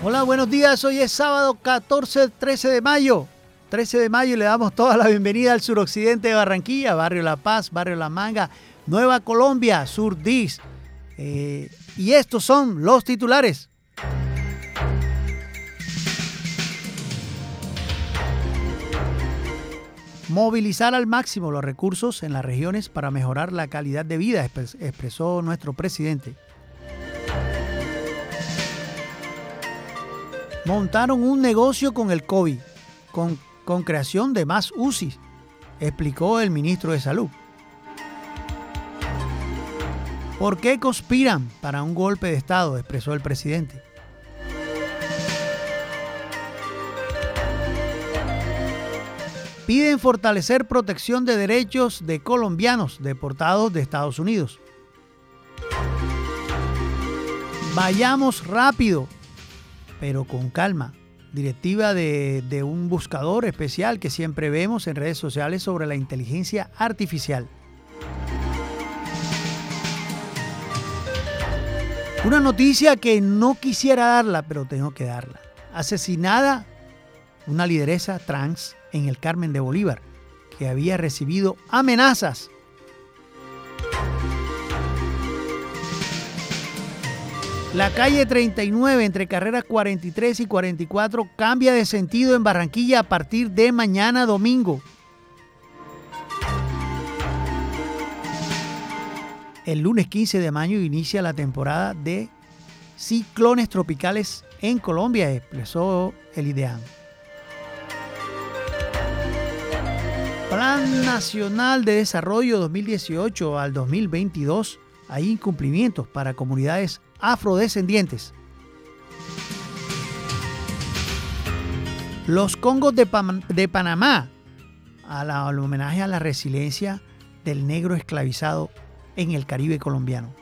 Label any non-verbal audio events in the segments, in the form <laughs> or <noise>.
Hola, buenos días. Hoy es sábado 14, 13 de mayo. 13 de mayo y le damos toda la bienvenida al suroccidente de Barranquilla, Barrio La Paz, Barrio La Manga, Nueva Colombia, Sur Dis. Eh, y estos son los titulares. Movilizar al máximo los recursos en las regiones para mejorar la calidad de vida, expresó nuestro presidente. Montaron un negocio con el COVID, con, creación de más UCI, explicó el ministro de Salud. ¿Por qué conspiran para un golpe de Estado? expresó el presidente. Piden fortalecer protección de derechos de colombianos deportados de Estados Unidos. Vayamos rápido, pero con calma. Directiva de, un buscador especial que siempre vemos en redes sociales sobre la inteligencia artificial. Una noticia que no quisiera darla, pero tengo que darla. Asesinada una lideresa trans en el Carmen de Bolívar, que había recibido amenazas La calle 39 entre carreras 43 y 44 cambia de sentido en Barranquilla a partir de mañana domingo. El lunes 15 de mayo inicia la temporada de ciclones tropicales en Colombia, expresó el IDEAM. Plan Nacional de Desarrollo 2018 al 2022. Hay incumplimientos para comunidades afrodescendientes. Los Congos de, Panamá, al homenaje a la resiliencia del negro esclavizado en el Caribe colombiano.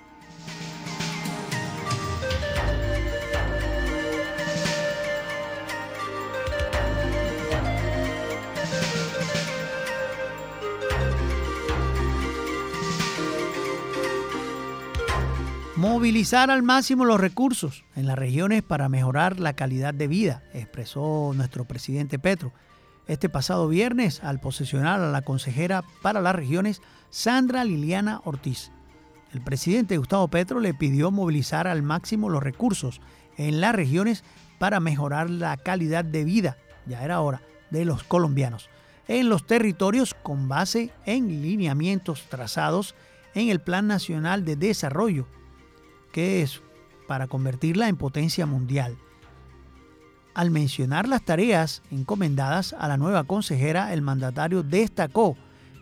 Movilizar al máximo los recursos en las regiones para mejorar la calidad de vida, expresó nuestro presidente Petro este pasado viernes al posesionar a la consejera para las regiones Sandra Liliana Ortiz. El presidente Gustavo Petro le pidió movilizar al máximo los recursos en las regiones para mejorar la calidad de vida, ya era hora, de los colombianos, en los territorios con base en lineamientos trazados en el Plan Nacional de Desarrollo que es para convertirla en potencia mundial. Al mencionar las tareas encomendadas a la nueva consejera, el mandatario destacó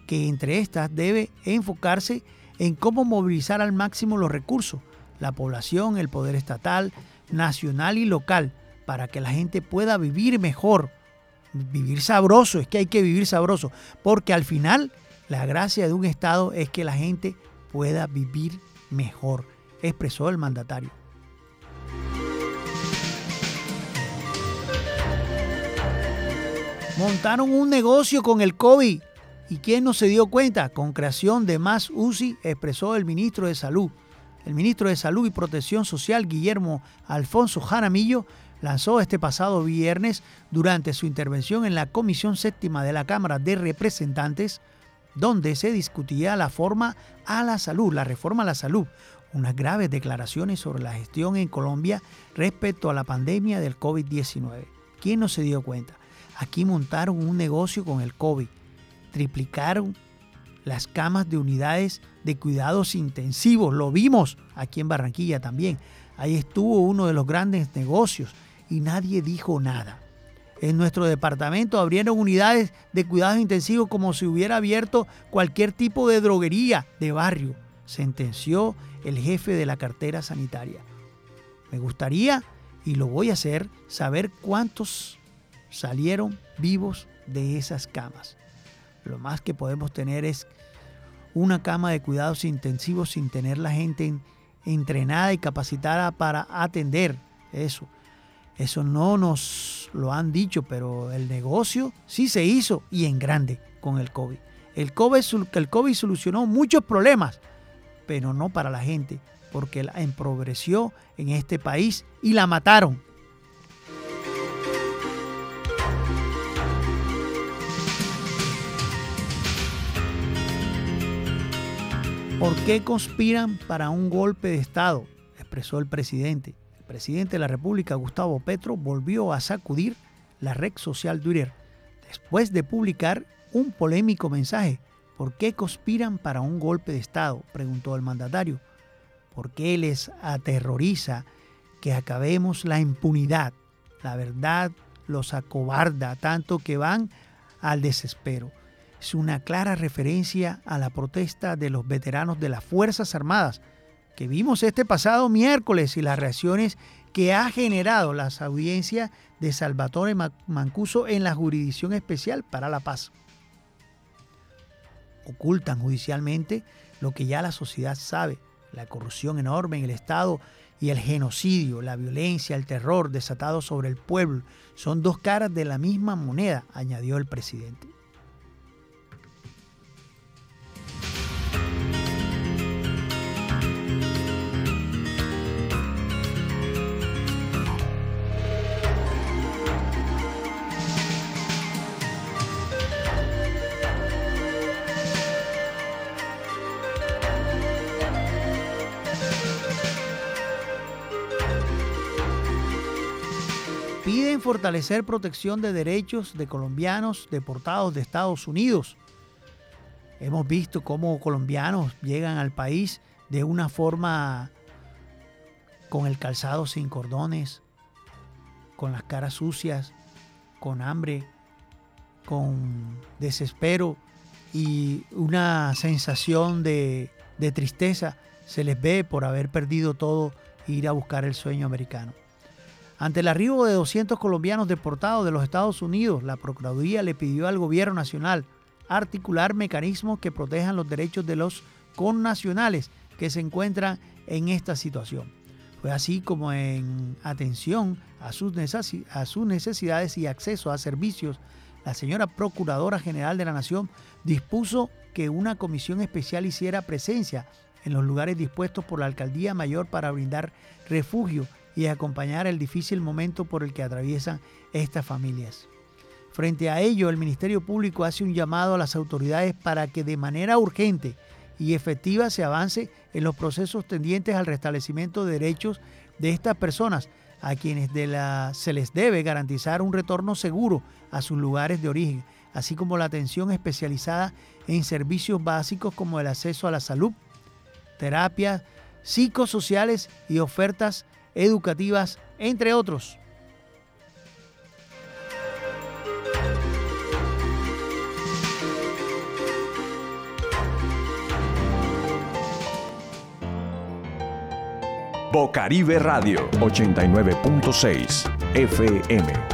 que entre estas debe enfocarse en cómo movilizar al máximo los recursos, la población, el poder estatal, nacional y local, para que la gente pueda vivir mejor, vivir sabroso, es que hay que vivir sabroso, porque al final la gracia de un Estado es que la gente pueda vivir mejor expresó el mandatario. Montaron un negocio con el COVID. ¿Y quién no se dio cuenta? Con creación de más UCI, expresó el ministro de Salud. El ministro de Salud y Protección Social, Guillermo Alfonso Jaramillo, lanzó este pasado viernes, durante su intervención en la Comisión Séptima de la Cámara de Representantes, donde se discutía la forma a la salud, la reforma a la salud, unas graves declaraciones sobre la gestión en Colombia respecto a la pandemia del COVID-19. ¿Quién no se dio cuenta? Aquí montaron un negocio con el COVID, triplicaron las camas de unidades de cuidados intensivos, lo vimos aquí en Barranquilla también. Ahí estuvo uno de los grandes negocios y nadie dijo nada. En nuestro departamento abrieron unidades de cuidados intensivos como si hubiera abierto cualquier tipo de droguería de barrio sentenció el jefe de la cartera sanitaria. Me gustaría, y lo voy a hacer, saber cuántos salieron vivos de esas camas. Lo más que podemos tener es una cama de cuidados intensivos sin tener la gente entrenada y capacitada para atender eso. Eso no nos lo han dicho, pero el negocio sí se hizo y en grande con el COVID. El COVID, el COVID solucionó muchos problemas, pero no para la gente, porque la empobreció en este país y la mataron. ¿Por qué conspiran para un golpe de Estado? expresó el presidente. El presidente de la República, Gustavo Petro, volvió a sacudir la red social Twitter después de publicar un polémico mensaje ¿Por qué conspiran para un golpe de Estado? preguntó el mandatario. ¿Por qué les aterroriza que acabemos la impunidad? La verdad los acobarda tanto que van al desespero. Es una clara referencia a la protesta de los veteranos de las Fuerzas Armadas que vimos este pasado miércoles y las reacciones que ha generado las audiencias de Salvatore Mancuso en la Jurisdicción Especial para la Paz. Ocultan judicialmente lo que ya la sociedad sabe, la corrupción enorme en el Estado y el genocidio, la violencia, el terror desatado sobre el pueblo son dos caras de la misma moneda, añadió el presidente. Piden fortalecer protección de derechos de colombianos deportados de Estados Unidos. Hemos visto cómo colombianos llegan al país de una forma con el calzado sin cordones, con las caras sucias, con hambre, con desespero y una sensación de, de tristeza se les ve por haber perdido todo e ir a buscar el sueño americano. Ante el arribo de 200 colombianos deportados de los Estados Unidos, la Procuraduría le pidió al gobierno nacional articular mecanismos que protejan los derechos de los connacionales que se encuentran en esta situación. Fue así como en atención a sus, necesidades y acceso a servicios, la señora Procuradora General de la Nación dispuso que una comisión especial hiciera presencia en los lugares dispuestos por la Alcaldía Mayor para brindar refugio y acompañar el difícil momento por el que atraviesan estas familias. Frente a ello, el Ministerio Público hace un llamado a las autoridades para que de manera urgente y efectiva se avance en los procesos tendientes al restablecimiento de derechos de estas personas, a quienes se les debe garantizar un retorno seguro a sus lugares de origen, así como la atención especializada en servicios básicos como el acceso a la salud, terapias psicosociales y ofertas educativas, entre otros. Bocaribe Radio 89.6 FM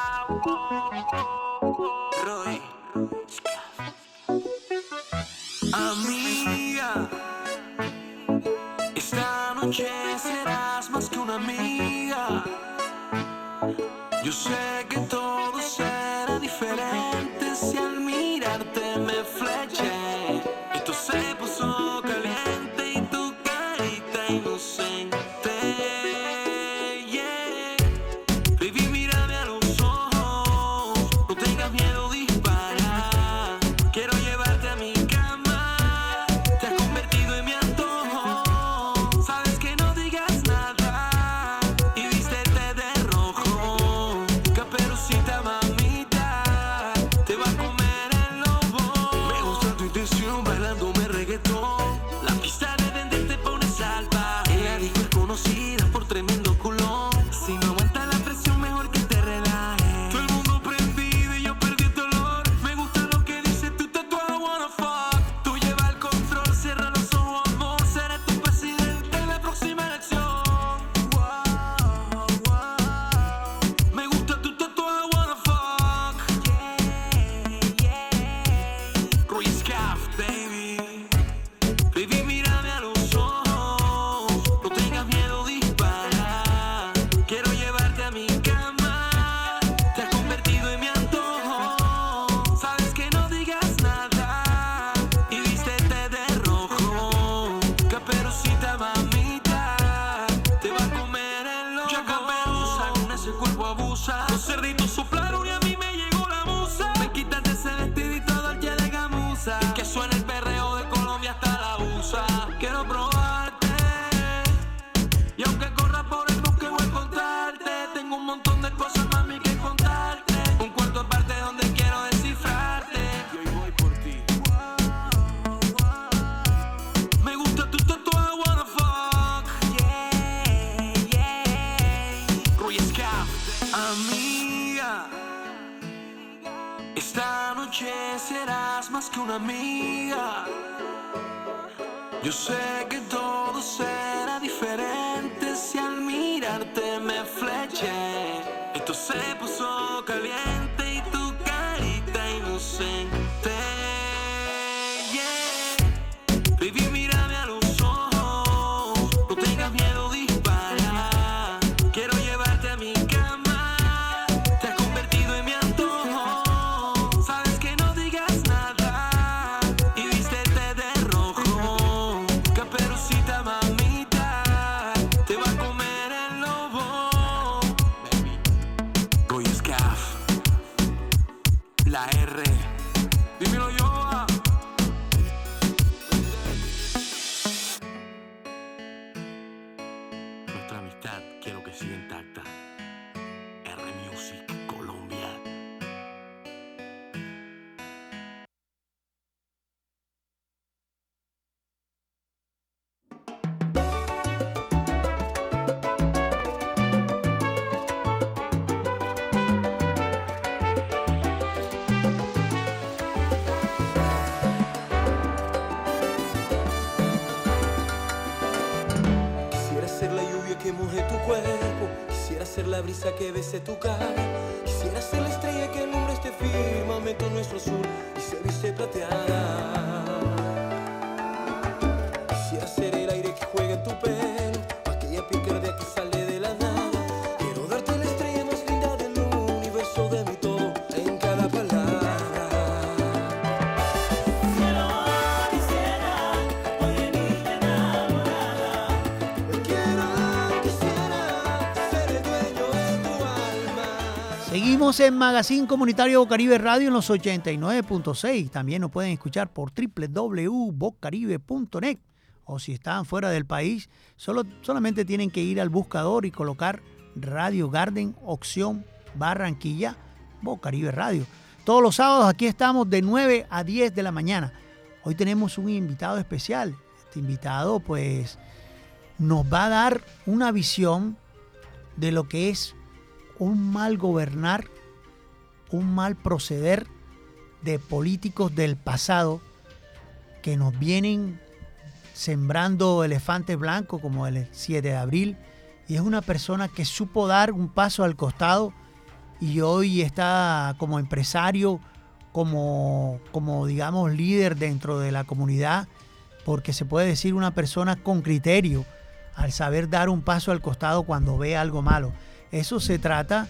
quiero que siga intacta. Quisiera ser la estrella que alumbra este firmamento nuestro azul y se viste plateada. en Magazine Comunitario Bocaribe Radio en los 89.6. También nos pueden escuchar por www.bocaribe.net. O si están fuera del país, solo, solamente tienen que ir al buscador y colocar Radio Garden, opción Barranquilla, Bocaribe Radio. Todos los sábados aquí estamos de 9 a 10 de la mañana. Hoy tenemos un invitado especial. Este invitado pues nos va a dar una visión de lo que es un mal gobernar un mal proceder de políticos del pasado que nos vienen sembrando elefantes blancos como el 7 de abril. Y es una persona que supo dar un paso al costado y hoy está como empresario, como, como digamos líder dentro de la comunidad, porque se puede decir una persona con criterio al saber dar un paso al costado cuando ve algo malo. Eso se trata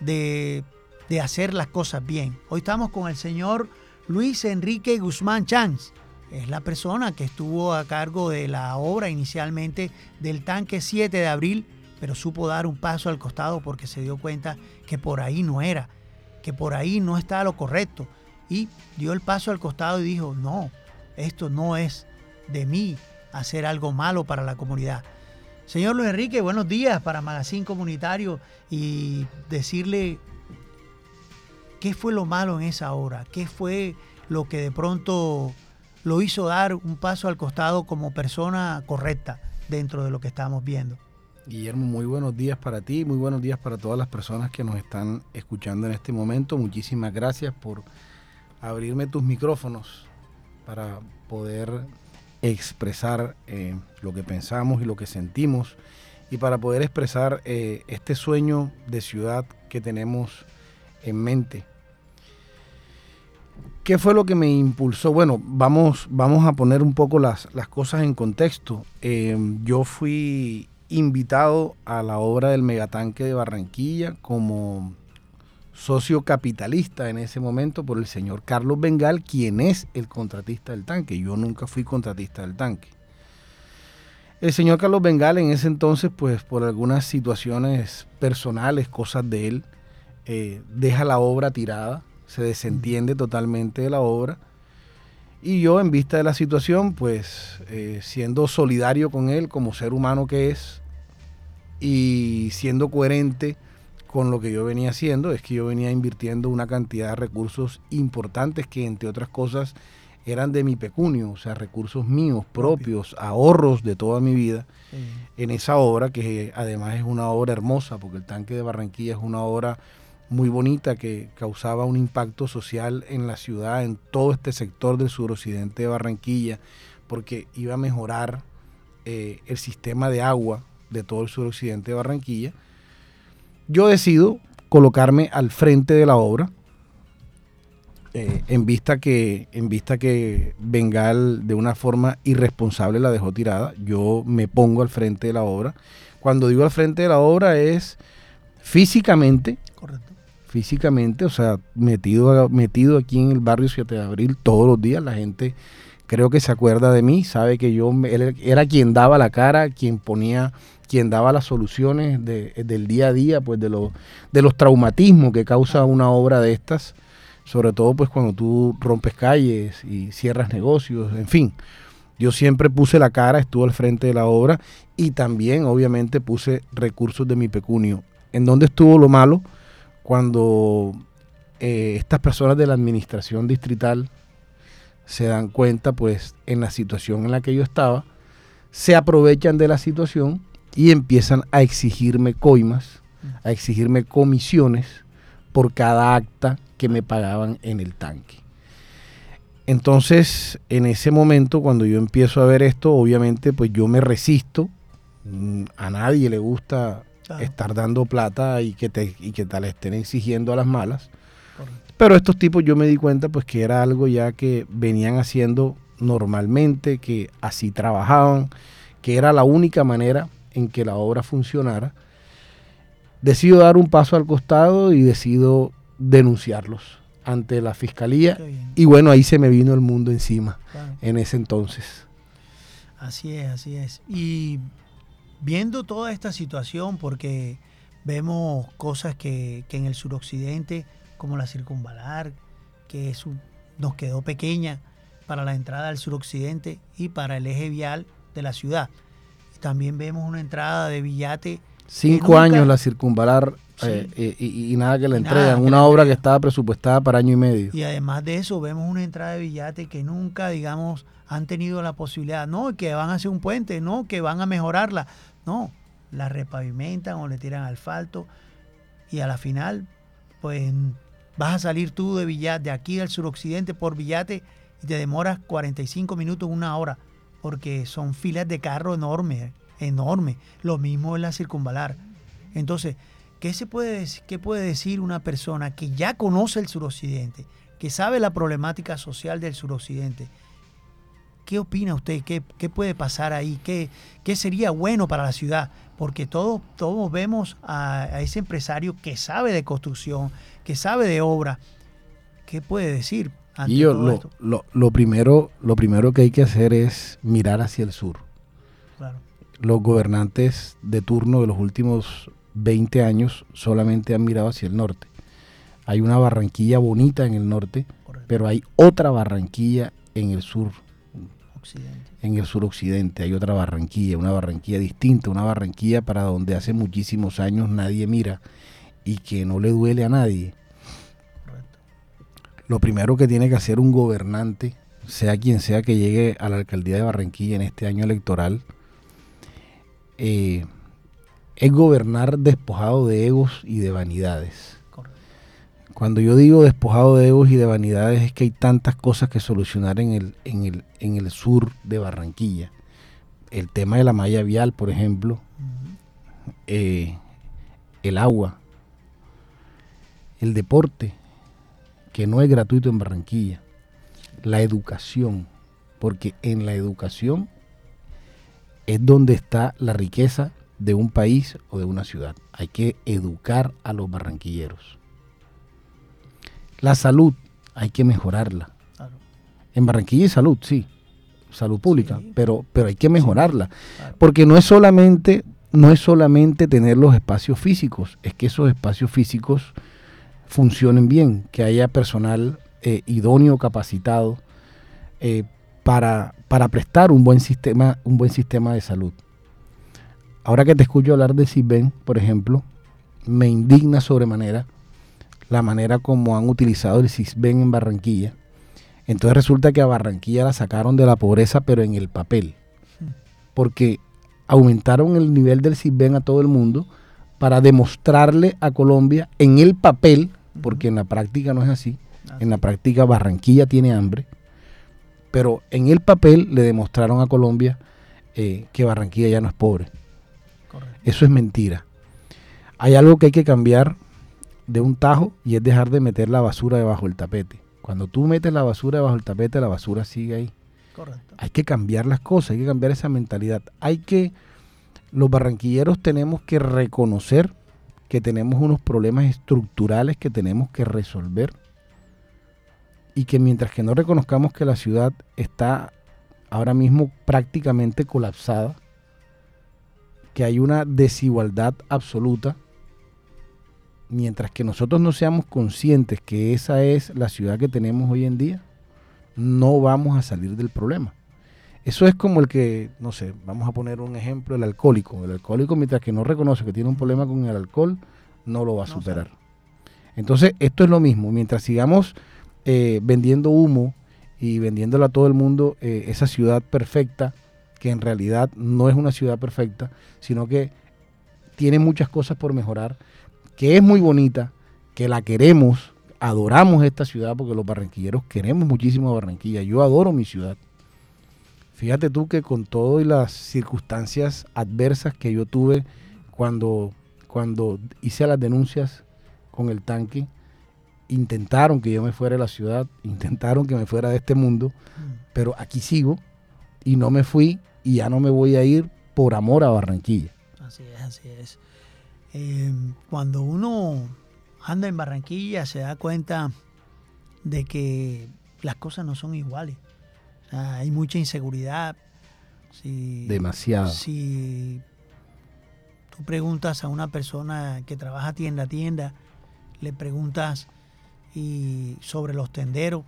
de de hacer las cosas bien. Hoy estamos con el señor Luis Enrique Guzmán Chance. Es la persona que estuvo a cargo de la obra inicialmente del tanque 7 de abril, pero supo dar un paso al costado porque se dio cuenta que por ahí no era, que por ahí no está lo correcto. Y dio el paso al costado y dijo, no, esto no es de mí hacer algo malo para la comunidad. Señor Luis Enrique, buenos días para Magazine Comunitario y decirle qué fue lo malo en esa hora, qué fue lo que de pronto lo hizo dar un paso al costado como persona correcta dentro de lo que estamos viendo. Guillermo, muy buenos días para ti, muy buenos días para todas las personas que nos están escuchando en este momento. Muchísimas gracias por abrirme tus micrófonos para poder expresar eh, lo que pensamos y lo que sentimos y para poder expresar eh, este sueño de ciudad que tenemos en mente. ¿Qué fue lo que me impulsó? Bueno, vamos, vamos a poner un poco las, las cosas en contexto. Eh, yo fui invitado a la obra del megatanque de Barranquilla como socio capitalista en ese momento por el señor Carlos Bengal, quien es el contratista del tanque. Yo nunca fui contratista del tanque. El señor Carlos Bengal en ese entonces, pues por algunas situaciones personales, cosas de él, eh, deja la obra tirada, se desentiende totalmente de la obra. Y yo, en vista de la situación, pues eh, siendo solidario con él como ser humano que es y siendo coherente con lo que yo venía haciendo, es que yo venía invirtiendo una cantidad de recursos importantes que entre otras cosas eran de mi pecunio, o sea, recursos míos propios, ahorros de toda mi vida Sí. en esa obra, que además es una obra hermosa, porque el tanque de Barranquilla es una obra muy bonita que causaba un impacto social en la ciudad, en todo este sector del suroccidente de Barranquilla, porque iba a mejorar eh, el sistema de agua de todo el suroccidente de Barranquilla. Yo decido colocarme al frente de la obra, eh, en vista que en vista que Bengal de una forma irresponsable la dejó tirada, yo me pongo al frente de la obra. Cuando digo al frente de la obra es físicamente. Físicamente, o sea, metido, metido aquí en el barrio 7 de abril todos los días. La gente creo que se acuerda de mí, sabe que yo era quien daba la cara, quien ponía, quien daba las soluciones de- del día a día, pues de, los de los traumatismos que causa una obra de estas, sobre todo pues cuando tú rompes calles y cierras negocios, en fin. Yo siempre puse la cara, estuve al frente de la obra y también obviamente puse recursos de mi pecunio. ¿En dónde estuvo lo malo? Cuando eh, estas personas de la administración distrital se dan cuenta, pues, en la situación en la que yo estaba, se aprovechan de la situación y empiezan a exigirme coimas, a exigirme comisiones por cada acta que me pagaban en el tanque. Entonces, en ese momento, cuando yo empiezo a ver esto, obviamente, pues yo me resisto. Mm, A nadie le gusta Claro. estar dando plata y que te, y que te la estén exigiendo a las malas. Correcto. Pero estos tipos yo me di cuenta pues que era algo ya que venían haciendo normalmente, que así trabajaban, que era la única manera en que la obra funcionara. Decido dar un paso al costado y decido denunciarlos ante la fiscalía. Y bueno, ahí se me vino el mundo encima Claro. en ese entonces. Así es, así es. Y viendo toda esta situación, porque vemos cosas que, que en el suroccidente, como la circunvalar, que es un- nos quedó pequeña para la entrada al suroccidente y para el eje vial de la ciudad. También vemos una entrada de Villate. Cinco nunca- años la circunvalar Sí. eh, eh, y, y nada que la entregan. Una la obra que estaba presupuestada para año y medio. Y además de eso, vemos una entrada de Villate que nunca, digamos, han tenido la posibilidad, no, que van a hacer un puente, no, que van a mejorarla. No, la repavimentan o le tiran asfalto y a la final, pues vas a salir tú de Villate, de aquí del suroccidente por Villate y te demoras 45 minutos, una hora, porque son filas de carro enormes enorme. Lo mismo en la circunvalar. Entonces, ¿qué, se puede, qué puede decir una persona que ya conoce el suroccidente, que sabe la problemática social del suroccidente? ¿Qué opina usted? ¿Qué, qué puede pasar ahí? ¿Qué, ¿Qué sería bueno para la ciudad? Porque todos, todos vemos a, a ese empresario que sabe de construcción, que sabe de obra. ¿Qué puede decir? ante Y yo, todo lo, esto? lo- lo primero, lo primero que hay que hacer es mirar hacia el sur. Claro, Los gobernantes de turno de los últimos 20 años solamente han mirado hacia el norte. Hay una Barranquilla bonita en el norte, correcto. pero hay otra Barranquilla en el sur, En el suroccidente. Hay otra Barranquilla, una Barranquilla distinta, una Barranquilla para donde hace muchísimos años nadie mira y que no le duele a nadie. Correcto. Lo primero que tiene que hacer un gobernante, sea quien sea que llegue a la alcaldía de Barranquilla en este año electoral, eh, es gobernar despojado de egos y de vanidades. Cuando yo digo despojado de egos y de vanidades es que hay tantas cosas que solucionar en el, en el, en el sur de Barranquilla. El tema de la malla vial, por ejemplo, eh, el agua, el deporte, que no es gratuito en Barranquilla, la educación, porque en la educación es donde está la riqueza de un país o de una ciudad. Hay que educar a los barranquilleros. La salud, hay que mejorarla. Claro, En Barranquilla hay salud, sí, salud pública, Sí. pero, pero hay que mejorarla. claro. Porque no es solamente, no es solamente tener los espacios físicos, es que esos espacios físicos funcionen bien, que haya personal eh, idóneo, capacitado eh, para, para prestar un buen sistema, un buen sistema de salud. Ahora que te escucho hablar de CISBEN, por ejemplo, me indigna sobremanera la manera como han utilizado el CISBEN en Barranquilla. Entonces resulta que a Barranquilla la sacaron de la pobreza, pero en el papel. Porque aumentaron el nivel del CISBEN a todo el mundo para demostrarle a Colombia en el papel, porque en la práctica no es así, en la práctica Barranquilla tiene hambre, pero en el papel le demostraron a Colombia eh, que Barranquilla ya no es pobre. Correcto. Eso es mentira. Hay algo que hay que cambiar de un tajo y es dejar de meter la basura debajo del tapete. Cuando tú metes la basura debajo del tapete, la basura sigue ahí. Correcto. Hay que cambiar las cosas, hay que cambiar esa mentalidad. Hay que, los barranquilleros tenemos que reconocer que tenemos unos problemas estructurales que tenemos que resolver y que mientras que no reconozcamos que la ciudad está ahora mismo prácticamente colapsada, que hay una desigualdad absoluta, mientras que nosotros no seamos conscientes que esa es la ciudad que tenemos hoy en día, no vamos a salir del problema. Eso es como el que, no sé, vamos a poner un ejemplo, el alcohólico. El alcohólico, mientras que no reconoce que tiene un problema con el alcohol, no lo va a No superar. Entonces, esto es lo mismo. Mientras sigamos eh, vendiendo humo y vendiéndole a todo el mundo eh, esa ciudad perfecta, que en realidad no es una ciudad perfecta, sino que tiene muchas cosas por mejorar, que es muy bonita, que la queremos, adoramos esta ciudad, porque los barranquilleros queremos muchísimo a Barranquilla. Yo adoro mi ciudad. Fíjate tú que con todo y las circunstancias adversas que yo tuve cuando, cuando hice las denuncias con el tanque, intentaron que yo me fuera de la ciudad, <laughs> intentaron que me fuera de este mundo, Mm. pero aquí sigo y no me fui y ya no me voy a ir por amor a Barranquilla. Así es, así es. Eh, cuando uno anda en Barranquilla se da cuenta de que las cosas no son iguales. O sea, hay mucha inseguridad. Si, Demasiado. Si tú preguntas a una persona que trabaja tienda a tienda, le preguntas y sobre los tenderos,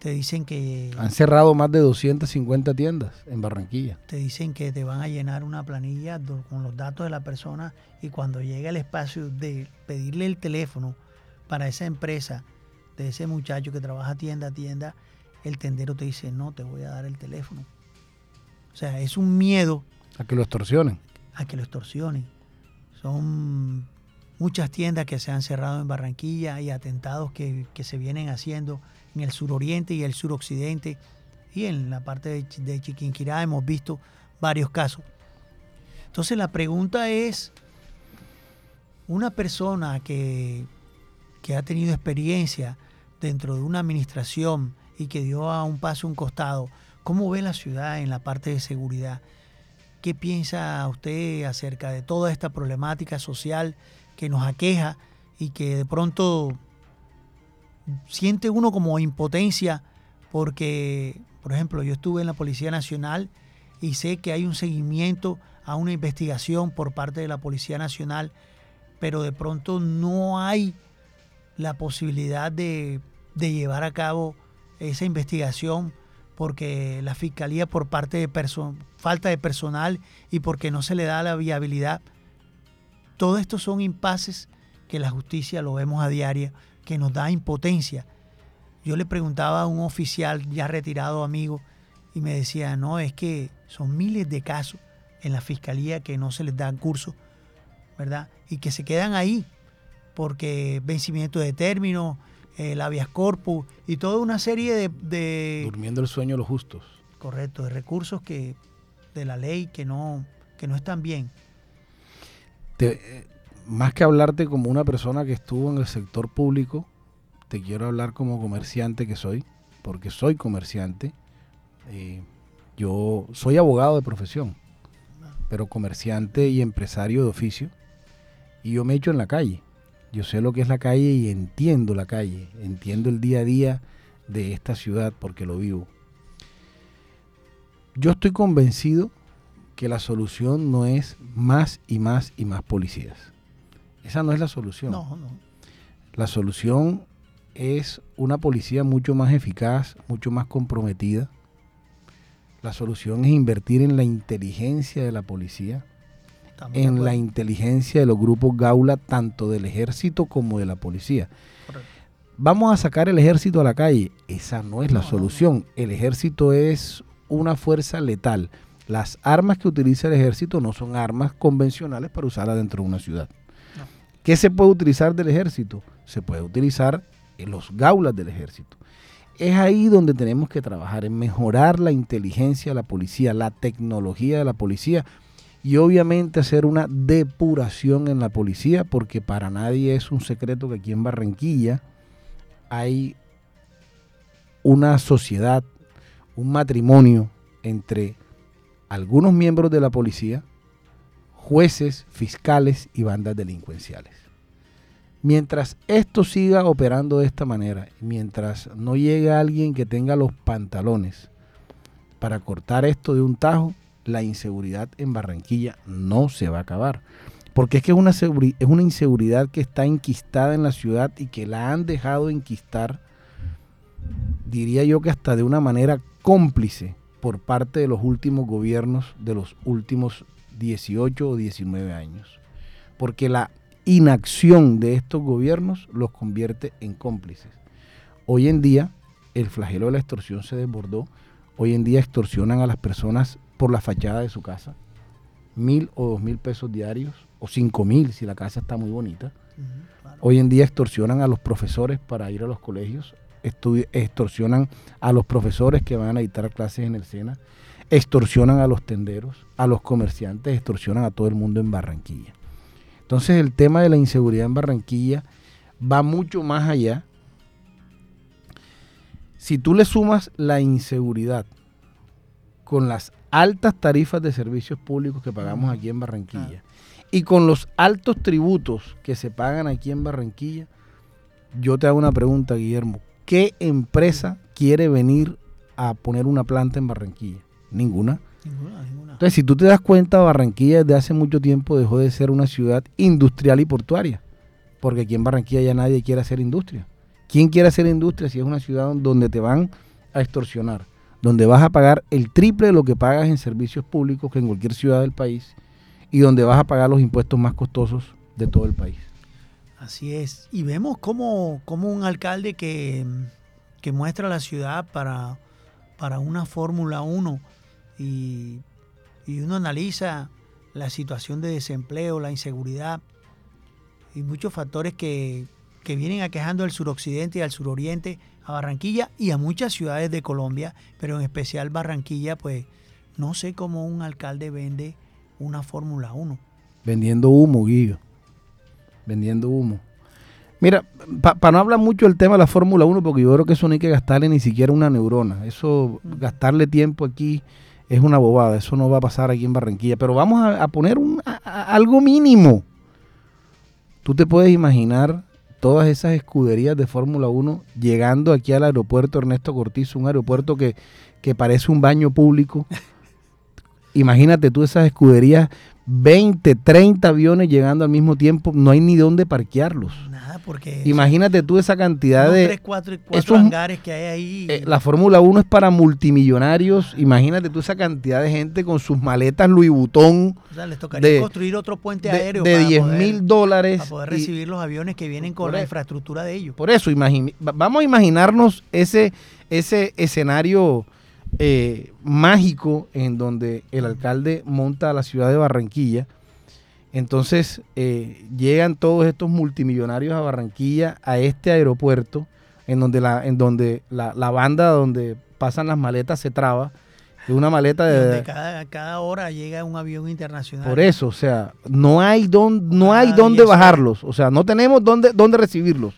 te dicen que Han cerrado más de 250 tiendas en Barranquilla. te dicen que te van a llenar una planilla con los datos de la persona y cuando llega el espacio de pedirle el teléfono para esa empresa, de ese muchacho que trabaja tienda a tienda, el tendero te dice, no, te voy a dar el teléfono. O sea, es un miedo A que lo extorsionen. a que lo extorsionen. Son muchas tiendas que se han cerrado en Barranquilla y atentados que, que se vienen haciendo en el suroriente y el suroccidente y en la parte de, de Chiquinquirá hemos visto varios casos. Entonces la pregunta es, una persona que, que ha tenido experiencia dentro de una administración y que dio a un paso un costado, ¿cómo ve la ciudad en la parte de seguridad? ¿Qué piensa usted acerca de toda esta problemática social que nos aqueja y que de pronto siente uno como impotencia porque, por ejemplo, yo estuve en la Policía Nacional y sé que hay un seguimiento a una investigación por parte de la Policía Nacional, pero de pronto no hay la posibilidad de, de llevar a cabo esa investigación porque la fiscalía por parte de falta de personal y porque no se le da la viabilidad. Todo esto son impases que la justicia lo vemos a diario, que nos da impotencia. Yo le preguntaba a un oficial ya retirado amigo y me decía, no, es que son miles de casos en la fiscalía que no se les dan curso, ¿verdad? Y que se quedan ahí porque vencimiento de término, el habeas corpus y toda una serie de, de- Durmiendo el sueño de los justos. correcto, de recursos que de la ley que no que no están bien. Te- eh, más que hablarte como una persona que estuvo en el sector público, te quiero hablar como comerciante que soy, porque soy comerciante. Eh, yo soy abogado de profesión, pero comerciante y empresario de oficio. Y yo me echo en la calle. Yo sé lo que es la calle y entiendo la calle, entiendo el día a día de esta ciudad porque lo vivo. Yo estoy convencido que la solución no es más y más y más policías. Esa no es la solución. No, no. La solución es una policía mucho más eficaz, mucho más comprometida. La solución es invertir en la inteligencia de la policía, en la inteligencia de los grupos Gaula, tanto del ejército como de la policía. Correcto. Vamos a sacar el ejército a la calle. Esa no es la no, solución. El ejército es una fuerza letal. Las armas que utiliza el ejército no son armas convencionales para usarlas dentro de una ciudad. ¿Qué se puede utilizar del ejército? Se puede utilizar en los gaulas del ejército. Es ahí donde tenemos que trabajar, en mejorar la inteligencia de la policía, la tecnología de la policía y obviamente hacer una depuración en la policía, porque para nadie es un secreto que aquí en Barranquilla hay una sociedad, un matrimonio entre algunos miembros de la policía, jueces, fiscales y bandas delincuenciales. Mientras esto siga operando de esta manera, mientras no llegue alguien que tenga los pantalones para cortar esto de un tajo, la inseguridad en Barranquilla no se va a acabar. Porque es que es una, inseguridad que está enquistada en la ciudad y que la han dejado enquistar, diría yo que hasta de una manera cómplice por parte de los últimos gobiernos de los últimos 18 o 19 años. Porque la inacción de estos gobiernos los convierte en cómplices. Hoy en día el flagelo de la extorsión se desbordó. Hoy en día extorsionan a las personas por la fachada de su casa. Mil o dos mil pesos diarios, o cinco mil si la casa está muy bonita. Claro. Hoy en día extorsionan a los profesores para ir a los colegios, extorsionan a los profesores que van a dictar clases en el SENA, extorsionan a los tenderos, a los comerciantes, extorsionan a todo el mundo en Barranquilla. Entonces el tema de la inseguridad en Barranquilla va mucho más allá. Si tú le sumas la inseguridad con las altas tarifas de servicios públicos que pagamos aquí en Barranquilla y con los altos tributos que se pagan aquí en Barranquilla, yo te hago una pregunta, Guillermo. ¿Qué empresa quiere venir a poner una planta en Barranquilla? Ninguna. Ninguna, ninguna. Entonces, si tú te das cuenta, Barranquilla desde hace mucho tiempo dejó de ser una ciudad industrial y portuaria, porque aquí en Barranquilla ya nadie quiere hacer industria. ¿Quién quiere hacer industria si es una ciudad donde te van a extorsionar, donde vas a pagar el triple de lo que pagas en servicios públicos que en cualquier ciudad del país y donde vas a pagar los impuestos más costosos de todo el país? Así es. Y vemos como, como un alcalde que, que muestra la ciudad para, para una Fórmula 1 y, y uno analiza la situación de desempleo, la inseguridad y muchos factores que, que vienen aquejando al suroccidente y al suroriente, a Barranquilla y a muchas ciudades de Colombia, pero en especial Barranquilla, pues no sé cómo un alcalde vende una Fórmula 1. Vendiendo humo, Guillo. Vendiendo humo. Mira, para no hablar mucho del tema de la Fórmula 1, porque yo creo que eso no hay que gastarle ni siquiera una neurona. Eso, gastarle tiempo aquí es una bobada. Eso no va a pasar aquí en Barranquilla. Pero vamos a, a poner un, a- a- algo mínimo. Tú te puedes imaginar todas esas escuderías de Fórmula 1 llegando aquí al aeropuerto Ernesto Cortizo, un aeropuerto que, que parece un baño público. <laughs> Imagínate tú esas escuderías, 20, 30 aviones llegando al mismo tiempo, no hay ni dónde parquearlos. Porque Imagínate tú esa cantidad de... tres, cuatro, cuatro hangares que hay ahí. eh, la Fórmula 1 es para multimillonarios. Imagínate tú esa cantidad de gente con sus maletas Louis Vuitton o sea, les tocaría de- construir otro puente de, aéreo de para 10 poder- mil dólares. para poder y- recibir los aviones que vienen con la eso. infraestructura de ellos. Por eso, imagine- vamos a imaginarnos ese, ese escenario eh, mágico en donde el alcalde monta a la ciudad de Barranquilla. Entonces eh, llegan todos estos multimillonarios a Barranquilla, a este aeropuerto, en donde la, en donde la, la banda donde pasan las maletas se traba. Es una maleta de, donde cada, cada hora llega un avión internacional. por eso, o sea, no hay don, no hay dónde bajarlos, o sea, no tenemos dónde, dónde recibirlos.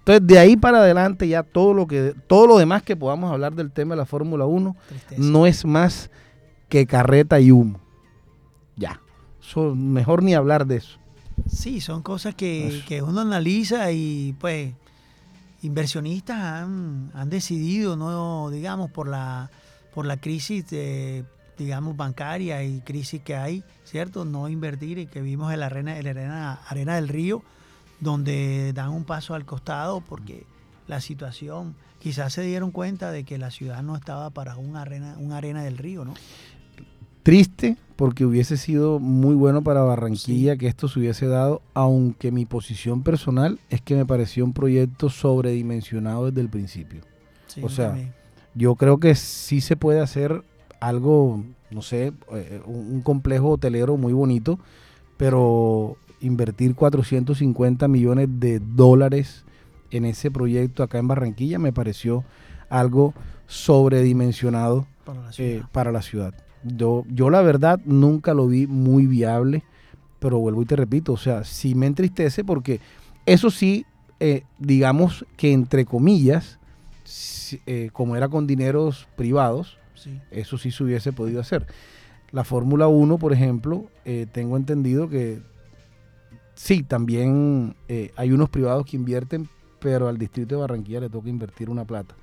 Entonces, de ahí para adelante ya todo lo que todo lo demás que podamos hablar del tema de la Fórmula 1 Tristeza. no es más que carreta y humo. Eso, mejor ni hablar de eso. Sí, son cosas que, que uno analiza y pues inversionistas han, han decidido, no digamos, por la, por la crisis de, digamos, bancaria y crisis que hay, ¿cierto? No invertir y que vimos en la arena, en la arena, arena del río, donde dan un paso al costado porque la situación, quizás se dieron cuenta de que la ciudad no estaba para una arena, una arena del río, ¿no? Triste porque hubiese sido muy bueno para Barranquilla que esto se hubiese dado, aunque mi posición personal es que me pareció un proyecto sobredimensionado desde el principio. Sí, O sea, también. Yo creo que sí se puede hacer algo, no sé, eh, un, complejo hotelero muy bonito, pero invertir 450 millones de dólares en ese proyecto acá en Barranquilla me pareció algo sobredimensionado para la eh, ciudad. para la ciudad. Yo, yo la verdad nunca lo vi muy viable, pero vuelvo y te repito, o sea, sí me entristece porque eso sí, eh, digamos que entre comillas, eh, como era con dineros privados, Sí. eso sí se hubiese podido hacer. La Fórmula 1, por ejemplo, eh, tengo entendido que sí, también hay unos privados que invierten, pero al distrito de Barranquilla le toca invertir una plata.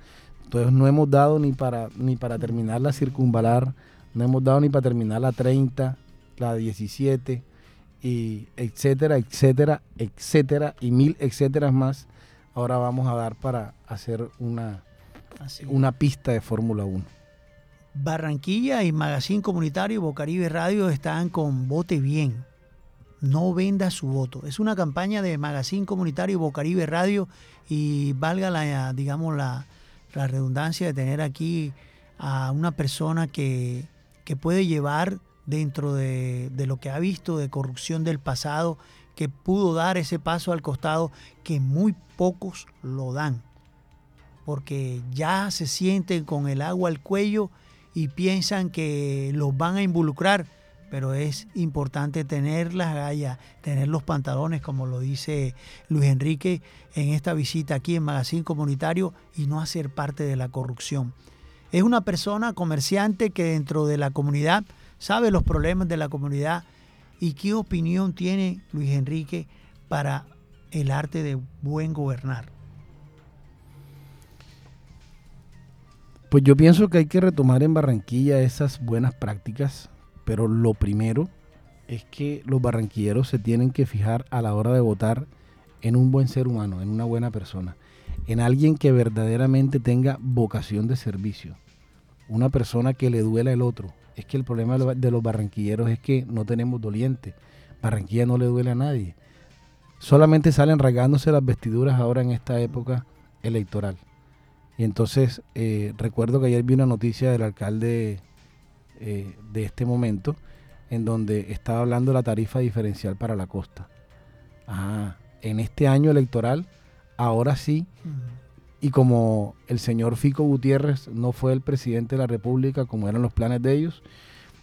Entonces no hemos dado ni para, ni para terminar la circunvalar, no hemos dado ni para terminar la 30, la 17, y etcétera, etcétera, etcétera, y mil etcéteras más. Ahora vamos a dar para hacer una, Así. una pista de Fórmula 1. Barranquilla y Magazine Comunitario y Bocaribe Radio están con Vote Bien. No venda su voto. Es una campaña de Magazine Comunitario y Bocaribe Radio y valga la, digamos, la, la redundancia de tener aquí a una persona que, que puede llevar dentro de, lo que ha visto de corrupción del pasado, que pudo dar ese paso al costado, que muy pocos lo dan porque ya se sienten con el agua al cuello y piensan que los van a involucrar, pero es importante tener las gallas, tener los pantalones, como lo dice Luis Enrique en esta visita aquí en Magazine Comunitario y no hacer parte de la corrupción. Es una persona comerciante que dentro de la comunidad sabe los problemas de la comunidad y qué opinión tiene Luis Enrique para el arte de buen gobernar. Pues yo pienso que hay que retomar en Barranquilla esas buenas prácticas, pero lo primero es que los barranquilleros se tienen que fijar a la hora de votar en un buen ser humano, en una buena persona, en alguien que verdaderamente tenga vocación de servicio, una persona que le duela el otro. Es que el problema de los- barranquilleros es que no tenemos doliente. Barranquilla no le duele a nadie. Solamente salen rasgándose las vestiduras ahora en esta época electoral. Y entonces eh, recuerdo que ayer vi una noticia del alcalde eh, de este momento en donde estaba hablando de la tarifa diferencial para la costa. Ah, en este año electoral, ahora sí, y como el señor Fico Gutiérrez no fue el presidente de la República como eran los planes de ellos,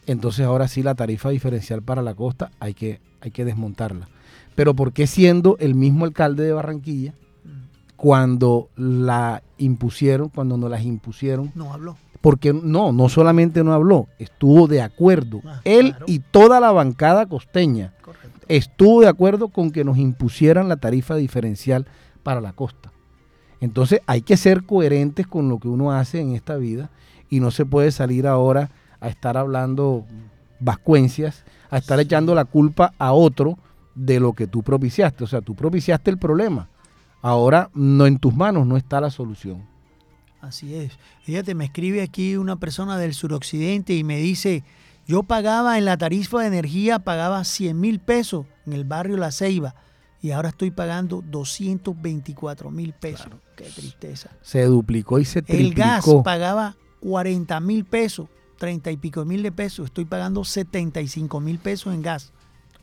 entonces ahora sí la tarifa diferencial para la costa hay que, hay que desmontarla. Pero ¿por qué siendo el mismo alcalde de Barranquilla, cuando la impusieron, cuando nos las impusieron, No habló. porque no, no solamente no habló, estuvo de acuerdo. Ah, Él claro. y toda la bancada costeña Correcto. estuvo de acuerdo con que nos impusieran la tarifa diferencial para la costa. Entonces hay que ser coherentes con lo que uno hace en esta vida y no se puede salir ahora a estar hablando vascuencias, a estar echando la culpa a otro de lo que tú propiciaste. O sea, tú propiciaste el problema. Ahora no en tus manos no está la solución. Así es. Fíjate, me escribe aquí una persona del suroccidente y me dice, yo pagaba en la tarifa de energía, pagaba 100 mil pesos en el barrio La Ceiba y ahora estoy pagando 224 mil pesos. Qué tristeza. Se duplicó y se El triplicó. gas pagaba 40 mil pesos, 30 y pico mil de pesos. Estoy pagando 75 mil pesos en gas.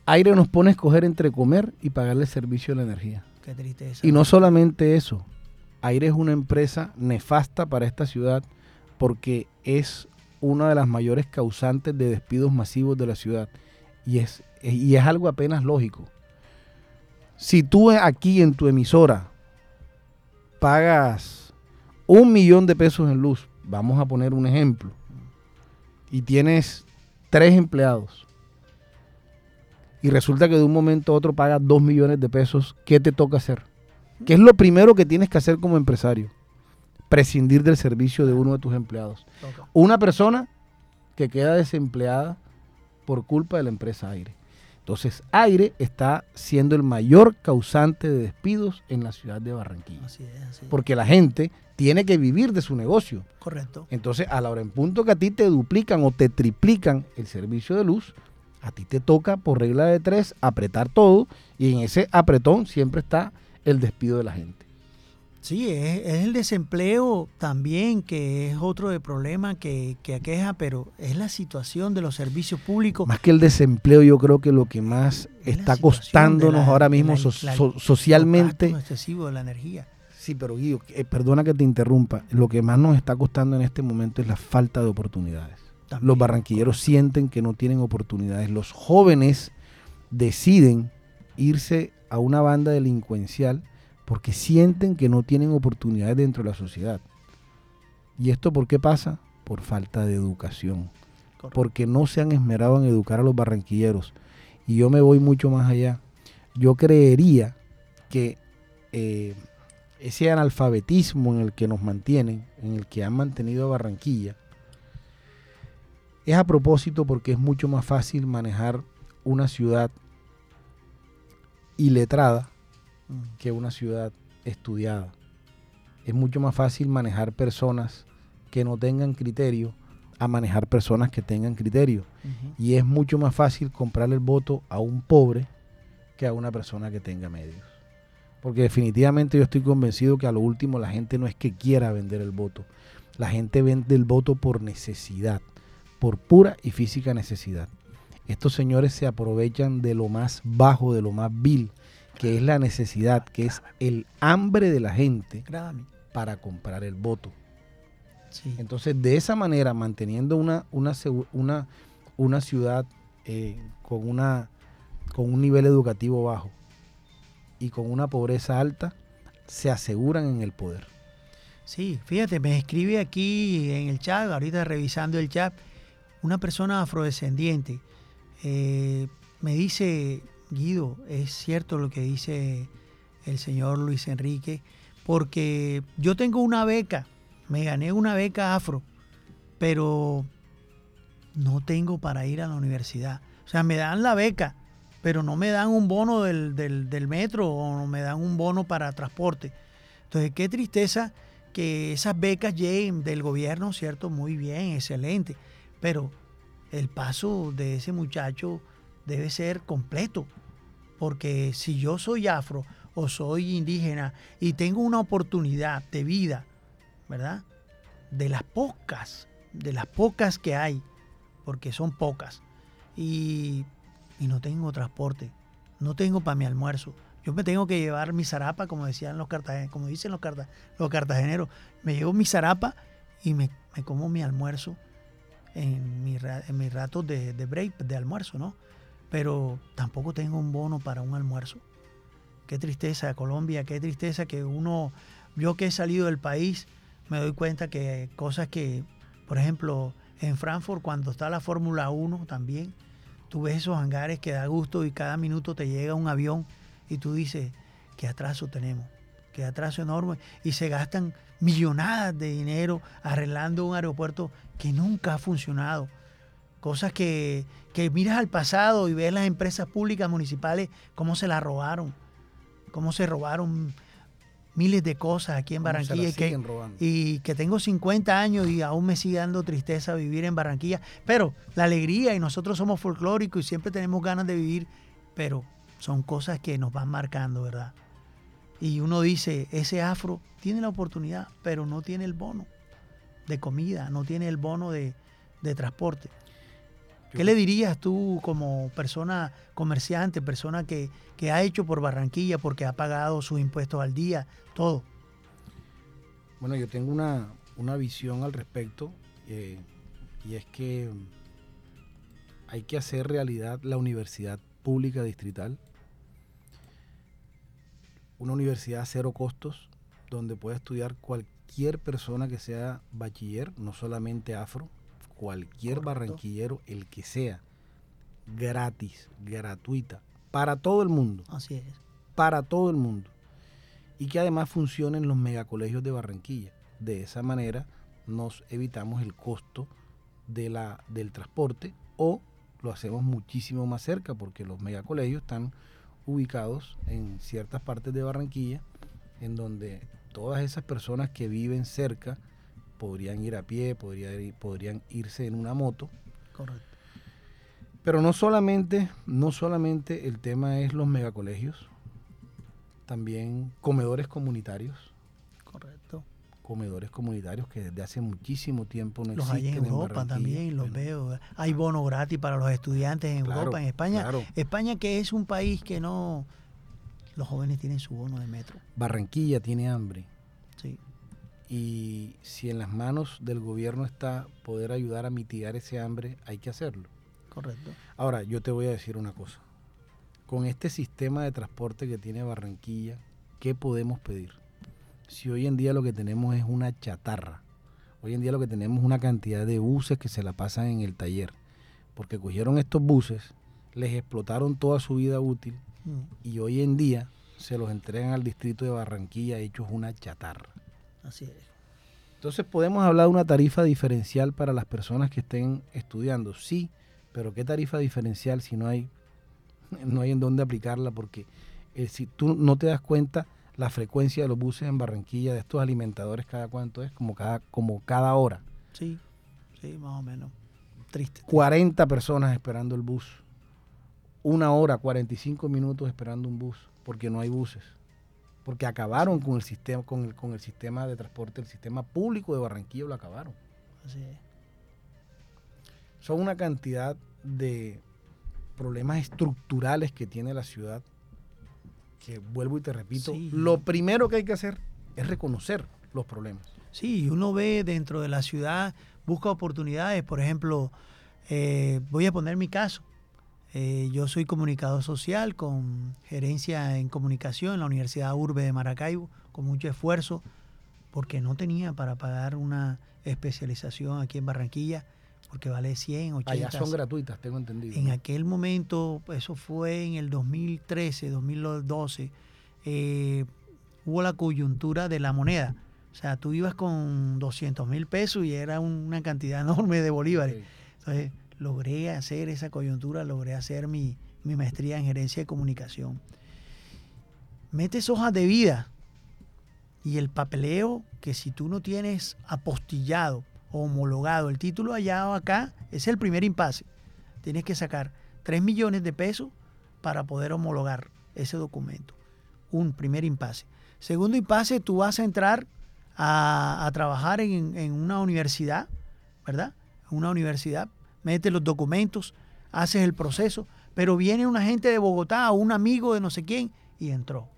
Aire nos pone a escoger entre comer y pagarle servicio de la energía. Qué tristeza. Y no solamente eso, Aire es una empresa nefasta para esta ciudad porque es una de las mayores causantes de despidos masivos de la ciudad. Y es, y es algo apenas lógico. Si tú aquí en tu emisora pagas un millón de pesos en luz, vamos a poner un ejemplo, y tienes tres empleados, y resulta que de un momento a otro pagas dos millones de pesos, ¿qué te toca hacer? ¿Qué es lo primero que tienes que hacer como empresario? Prescindir del servicio de uno de tus empleados. Una persona que queda desempleada por culpa de la empresa Aire. Entonces, Aire está siendo el mayor causante de despidos en la ciudad de Barranquilla. Así es, así es. Porque la gente tiene que vivir de su negocio. Correcto. Entonces, a la hora en punto que a ti te duplican o te triplican el servicio de luz, a ti te toca por regla de tres apretar todo y en ese apretón siempre está el despido de la gente. Sí, es, es el desempleo también, que es otro de problema que, que aqueja, pero es la situación de los servicios públicos. Más que el desempleo, yo creo que lo que más es está costándonos la- ahora mismo la- so- la- socialmente. el excesivo de la energía. Sí, pero Guido, eh, perdona que te interrumpa. Lo que más nos está costando en este momento es la falta de oportunidades. También. Los barranquilleros sienten que no tienen oportunidades. Los jóvenes deciden irse a una banda delincuencial porque sienten que no tienen oportunidades dentro de la sociedad. ¿Y esto por qué pasa? Por falta de educación. Correcto. Porque no se han esmerado en educar a los barranquilleros. Y yo me voy mucho más allá. Yo creería que eh, ese analfabetismo en el que nos mantienen, en el que han mantenido a Barranquilla, es a propósito porque es mucho más fácil manejar una ciudad iletrada. Que una ciudad estudiada. Es mucho más fácil manejar personas que no tengan criterio a manejar personas que tengan criterio. Y es mucho más fácil comprarle el voto a un pobre que a una persona que tenga medios. Porque definitivamente yo estoy convencido que a lo último la gente no es que quiera vender el voto. La gente vende el voto por necesidad, por pura y física necesidad. Estos señores se aprovechan de lo más bajo, de lo más vil, que es la necesidad, que es el hambre de la gente para comprar el voto. Sí. Entonces, de esa manera, manteniendo una, una, una, una ciudad eh, con, una, con un nivel educativo bajo y con una pobreza alta, se aseguran en el poder. Sí, fíjate, me escribe aquí en el chat, ahorita revisando el chat, una persona afrodescendiente. Eh, me dice, Guido, es cierto lo que dice el señor Luis Enrique, porque yo tengo una beca, me gané una beca afro, pero no tengo para ir a la universidad. O sea, me dan la beca, pero no me dan un bono del, del- metro o no me dan un bono para transporte. Entonces, qué tristeza que esas becas lleguen del gobierno, ¿cierto? Muy bien, excelente. Pero el paso de ese muchacho debe ser completo. Porque si yo soy afro o soy indígena y tengo una oportunidad de vida, ¿verdad? De las pocas, de las pocas que hay, porque son pocas, y, y no tengo transporte, no tengo para mi almuerzo. Yo me tengo que llevar mi zarapa, como decían los cartageneros, como dicen los, carta- los cartageneros, me llevo mi zarapa y me, me como mi almuerzo en, mi mis ratos de, de break, de almuerzo, ¿no? Pero tampoco tengo un bono para un almuerzo. Qué tristeza, Colombia, qué tristeza que uno, yo que he salido del país, me doy cuenta que cosas que, por ejemplo, en Frankfurt, cuando está la Fórmula 1 también, tú ves esos hangares que da gusto y cada minuto te llega un avión y tú dices, qué atraso tenemos, qué atraso enorme. Y se gastan millonadas de dinero arreglando un aeropuerto que nunca ha funcionado. Cosas que, que miras al pasado y ves las empresas públicas municipales cómo se la robaron, cómo se robaron miles de cosas aquí en Barranquilla que, y que tengo 50 años y aún me sigue dando tristeza vivir en Barranquilla. Pero la alegría y nosotros somos folclóricos y siempre tenemos ganas de vivir, pero son cosas que nos van marcando, ¿verdad? Y uno dice, ese afro tiene la oportunidad, pero no tiene el bono de comida, no tiene el bono de, de transporte. ¿Qué le dirías tú como persona comerciante, persona que, que ha hecho por Barranquilla porque ha pagado sus impuestos al día, todo? Bueno, yo tengo una, una visión al respecto eh, y es que hay que hacer realidad la universidad pública distrital, una universidad a cero costos donde pueda estudiar cualquier persona que sea bachiller, no solamente afro, cualquier Correcto. barranquillero, el que sea, gratis, gratuita, para todo el mundo Así es. para todo el mundo y que además funcionen los megacolegios de Barranquilla. De esa manera nos evitamos el costo de la, del transporte o lo hacemos muchísimo más cerca porque los megacolegios están ubicados en ciertas partes de Barranquilla en donde todas esas personas que viven cerca podrían ir a pie, podrían, ir- podrían irse en una moto Correcto. pero no solamente, no solamente el tema es los megacolegios, también comedores comunitarios, Correcto. comedores comunitarios que desde hace muchísimo tiempo no Los hay en existen Europa también, los Bueno, veo. Hay bono gratis para los estudiantes en Claro, Europa, en España. claro. España que es un país que no... Los jóvenes tienen su bono de metro. Barranquilla tiene hambre y si en las manos del gobierno está poder ayudar a mitigar ese hambre, hay que hacerlo. correcto. Ahora, yo te voy a decir una cosa. Con este sistema de transporte que tiene Barranquilla, ¿qué podemos pedir? Si hoy en día lo que tenemos es una chatarra, hoy en día lo que tenemos es una cantidad de buses que se la pasan en el taller, porque cogieron estos buses, les explotaron toda su vida útil Mm, y hoy en día se los entregan al distrito de Barranquilla hechos una chatarra. Así es. Entonces podemos hablar de una tarifa diferencial para las personas que estén estudiando, sí, pero ¿qué tarifa diferencial si no hay, <laughs> no hay en dónde aplicarla? Porque eh, si tú no te das cuenta, la frecuencia de los buses en Barranquilla, de estos alimentadores, cada cuánto es, como cada, como cada hora. Sí, sí, más o menos. Triste. 40 personas esperando el bus. Una hora, 45 minutos esperando un bus, porque no hay buses. Porque acabaron con el sistema, con el, con el sistema de transporte, el sistema público de Barranquilla lo acabaron. Así es. son una cantidad de problemas estructurales que tiene la ciudad que vuelvo y te repito, Sí. lo primero que hay que hacer es reconocer los problemas. Sí, uno ve dentro de la ciudad, busca oportunidades. Por ejemplo, eh, voy a poner mi caso. Eh, yo soy comunicador social con gerencia en comunicación en la Universidad Urbe de Maracaibo, con mucho esfuerzo, porque no tenía para pagar una especialización aquí en Barranquilla, porque vale 100, 80. Allá son gratuitas, tengo entendido. En aquel momento, eso fue en el 2013, 2012, eh, hubo la coyuntura de la moneda. O sea, tú ibas con 200 mil pesos y era una cantidad <laughs> enorme de bolívares. Entonces, logré hacer esa coyuntura, logré hacer mi, mi maestría en gerencia de comunicación. Metes hojas de vida y el papeleo que si tú no tienes apostillado o homologado el título allá o acá, es el primer impasse. Tienes que sacar 3 millones de pesos para poder homologar ese documento. Un primer impasse. Segundo impasse, tú vas a entrar a, a trabajar en, en una universidad, ¿verdad? Una universidad, metes los documentos, haces el proceso, pero viene una gente de Bogotá o un amigo de no sé quién y entró.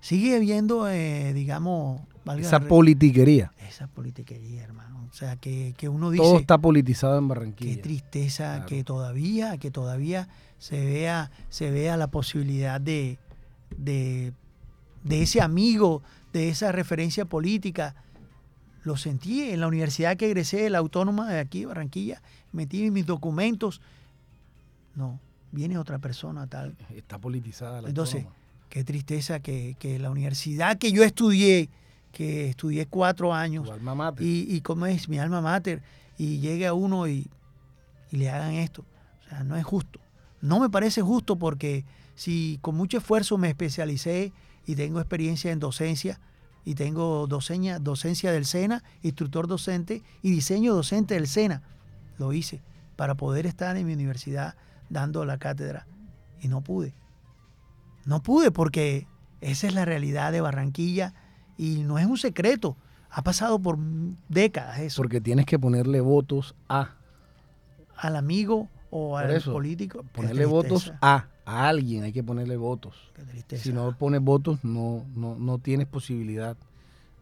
Sigue habiendo, eh, digamos, valga Esa politiquería. esa politiquería, hermano. O sea, que, que uno dice... Todo está politizado en Qué Barranquilla. tristeza Claro. que todavía, que todavía se vea, se vea la posibilidad de, de, de ese amigo, de esa referencia política. Lo sentí en la universidad que egresé, la autónoma de aquí, Barranquilla, metí mis documentos. No, viene otra persona tal. Está politizada la Entonces, autónoma. qué tristeza que, que la universidad que yo estudié, que estudié cuatro años, Tu alma mater. y, y como es mi alma mater, y llegue a uno y, y le hagan esto. O sea, no es justo. No me parece justo porque si con mucho esfuerzo me especialicé y tengo experiencia en docencia, y tengo docencia, docencia del SENA, instructor docente y diseño docente del SENA, lo hice para poder estar en mi universidad dando la cátedra. Y no pude. No pude porque esa es la realidad de Barranquilla y no es un secreto. Ha pasado por décadas eso. Porque tienes que ponerle votos a. al amigo o Por al eso, político. Ponerle votos a. A alguien hay que ponerle votos. qué tristeza. Si no pones votos, no, no, no tienes posibilidad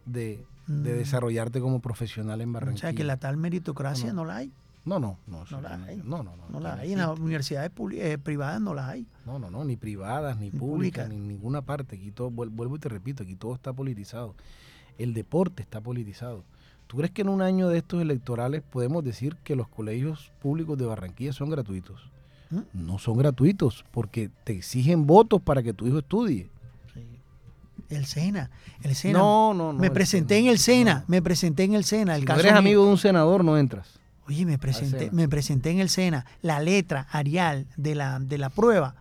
de, de Mm. desarrollarte como profesional en o Barranquilla. sea que la tal meritocracia No, no, la hay. No, no, no. No la no- hay. No, no, no. No eso la no hay. En las universidades eh, privadas no las hay. No, no, no, ni privadas, ni Ni públicas, ni en ninguna parte. Aquí todo, vuel- vuelvo y te repito, aquí todo está politizado. El deporte está politizado. ¿Tú crees que en un año de estos electorales podemos decir que los colegios públicos de Barranquilla son gratuitos? ¿Mm? No son gratuitos porque te exigen votos para que tu hijo estudie. Sí. El SENA. El SENA. No, no, no. me presenté en el SENA. no. Me presenté en el SENA. El Si no caso eres mío. amigo de un senador, no entras. Oye, me presenté, me presenté en el SENA. La letra Arial de la, de la prueba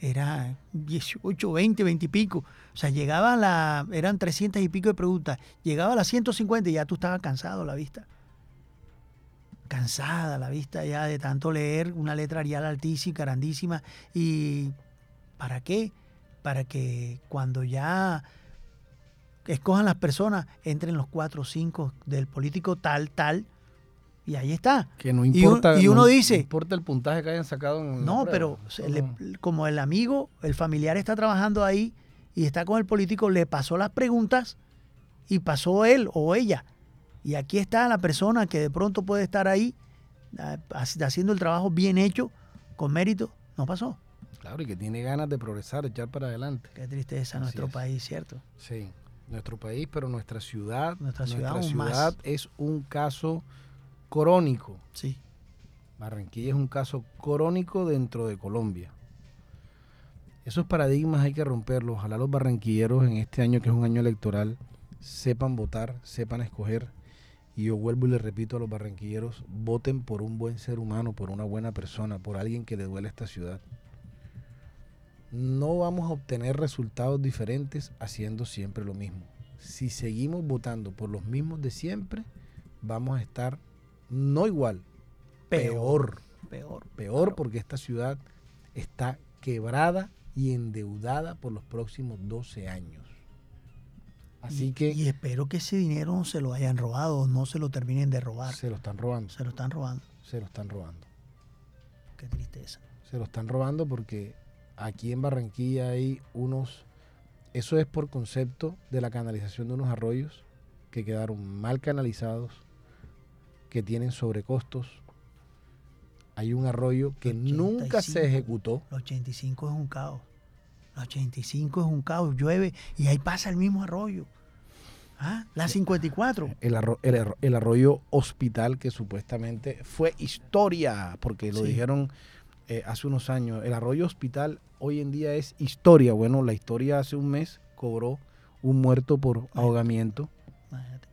era 18, 20, 20 y pico. O sea, llegaba a la. Eran 300 y pico de preguntas. Llegaba a las 150 y ya tú estabas cansado la vista. Cansada la vista ya de tanto leer una letra Arial altísima, grandísima. ¿Y para qué? Para que cuando ya escojan las personas, entren los cuatro o cinco del político tal, tal. Y ahí está. Que no Y un- importa. y no uno dice- importa el puntaje que hayan sacado en No, pero le- no. como el amigo, el familiar está trabajando ahí y está con el político, le pasó las preguntas y pasó él o ella. Y aquí está la persona que de pronto puede estar ahí ah, haci- haciendo el trabajo bien hecho, con mérito. No pasó. Claro, y que tiene ganas de progresar, echar para adelante. Qué tristeza Así nuestro es. país, ¿cierto? Sí, nuestro país, pero nuestra ciudad, Nuestra ciudad nuestra más. ciudad es un caso crónico. Sí. Barranquilla es un caso crónico dentro de Colombia. Esos paradigmas hay que romperlos. Ojalá los barranquilleros en este año, que es un año electoral, sepan votar, sepan escoger. Y yo vuelvo y le repito a los barranquilleros, voten por un buen ser humano, por una buena persona, por alguien que le duele esta ciudad. No vamos a obtener resultados diferentes haciendo siempre lo mismo. Si seguimos votando por los mismos de siempre, vamos a estar no igual, peor Peor. peor Claro. porque esta ciudad está quebrada y endeudada por los próximos 12 años. Así Y- que Y espero que ese dinero no se lo hayan robado, no se lo terminen de robar. se lo están robando, Se lo están robando. se lo están robando. Qué tristeza. Se lo están robando porque aquí en Barranquilla hay unos, eso es por concepto de la canalización de unos arroyos que quedaron mal canalizados, que tienen sobrecostos. Hay un arroyo que nunca se 85. ejecutó. El 85 es un caos. El 85 es un caos, llueve y ahí pasa el mismo arroyo. Ah, la 54. el, arro- el arro- el arroyo hospital que supuestamente fue historia, porque lo Sí. dijeron eh, hace unos años. El arroyo hospital hoy en día es historia. Bueno, la historia hace un mes cobró un muerto por ahogamiento.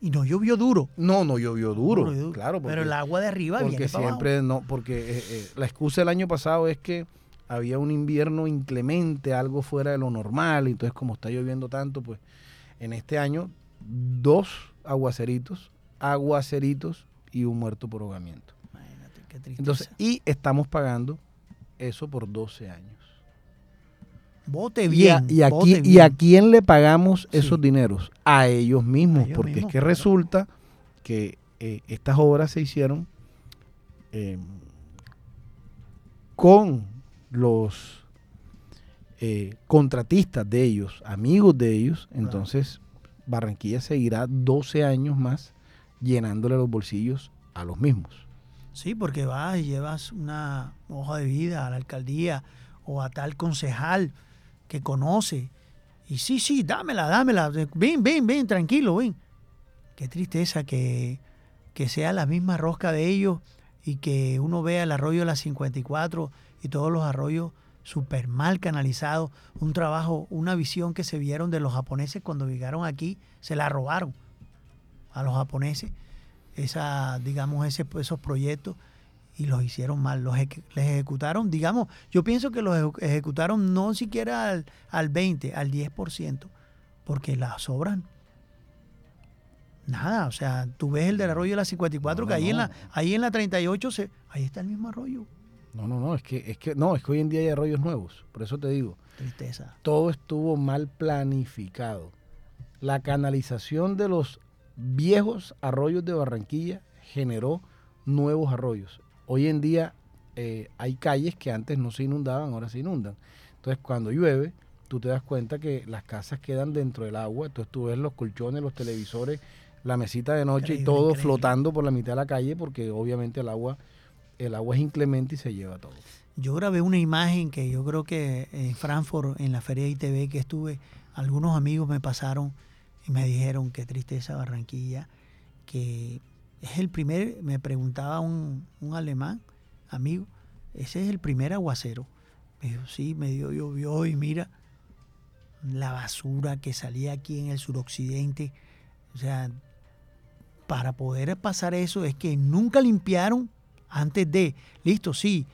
Y no llovió duro. No, no llovió duro, claro, porque, Pero el agua de arriba porque viene para abajo. siempre no, porque eh, eh, la excusa del año pasado es que había un invierno inclemente, algo fuera de lo normal, entonces como está lloviendo tanto, pues en este año dos aguaceritos, aguaceritos y un muerto por ahogamiento. Imagínate, qué tristeza. Entonces, y estamos pagando eso por 12 años. Vote Y a, bien. y aquí, vote ¿Y a quién le pagamos Sí. esos dineros? A ellos mismos, A ellos porque mismos, es que claro. resulta que eh, estas obras se hicieron eh, con los eh, contratistas de ellos, amigos de ellos, entonces Barranquilla seguirá 12 años más llenándole los bolsillos a los mismos. Sí, porque vas y llevas una hoja de vida a la alcaldía o a tal concejal que conoce. Y sí, sí, dámela, dámela. Ven, ven, ven, tranquilo, ven. Qué tristeza que, que sea la misma rosca de ellos y que uno vea el arroyo de la 54 y todos los arroyos súper mal canalizados. Un trabajo, una visión que se vieron de los japoneses cuando llegaron aquí, se la robaron a los japoneses esa, digamos, ese, esos proyectos y los hicieron mal, los eje- les ejecutaron, digamos, yo pienso que los eje- ejecutaron no siquiera al, al 20, al 10%, porque las obras, nada, o sea, tú ves el del arroyo de la 54, No, que ahí, en la, ahí en la 38, se, ahí está el mismo arroyo, No, no, no, es que, es que, no, es que hoy en día hay arroyos nuevos. Por eso te digo, tristeza. todo estuvo mal planificado. La canalización de los viejos arroyos de Barranquilla generó nuevos arroyos. Hoy en día eh, hay calles que antes no se inundaban, ahora se inundan. Entonces cuando llueve, tú te das cuenta que las casas quedan dentro del agua. Entonces tú ves los colchones, los televisores, la mesita de noche y todo increíble. flotando por la mitad de la calle porque obviamente el agua, el agua es inclemente y se lleva todo. Yo grabé una imagen que yo creo que en Frankfurt, en la feria ITV que estuve, algunos amigos me pasaron y me dijeron qué tristeza Barranquilla, que es el primer, me preguntaba un, un alemán, amigo, ese es el primer aguacero. Me dijo, sí, me dio llovió y mira la basura que salía aquí en el suroccidente. O sea, para poder pasar eso es que nunca limpiaron antes de, listo, sí,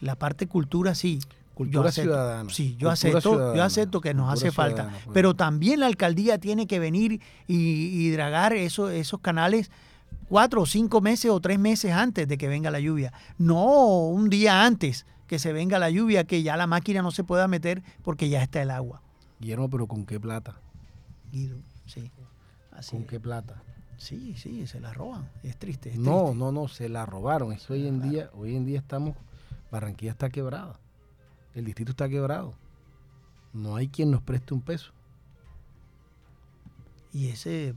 la parte cultura sí. Cultura yo acepto, ciudadana. Sí, yo acepto, yo acepto que nos hace falta. pues. Pero también la alcaldía tiene que venir y, y dragar eso- esos canales cuatro o cinco meses o tres meses antes de que venga la lluvia. No un día antes que se venga la lluvia, que ya la máquina no se pueda meter porque ya está el agua. Guillermo, pero ¿con qué plata? Guido, sí. Así ¿Con es. qué plata? Sí, sí, se la roban. Es triste. es No, triste. no, no, se la robaron. Es que hoy en día, hoy en día estamos, Barranquilla está quebrada. El distrito está quebrado. No hay quien nos preste un peso. Y ese,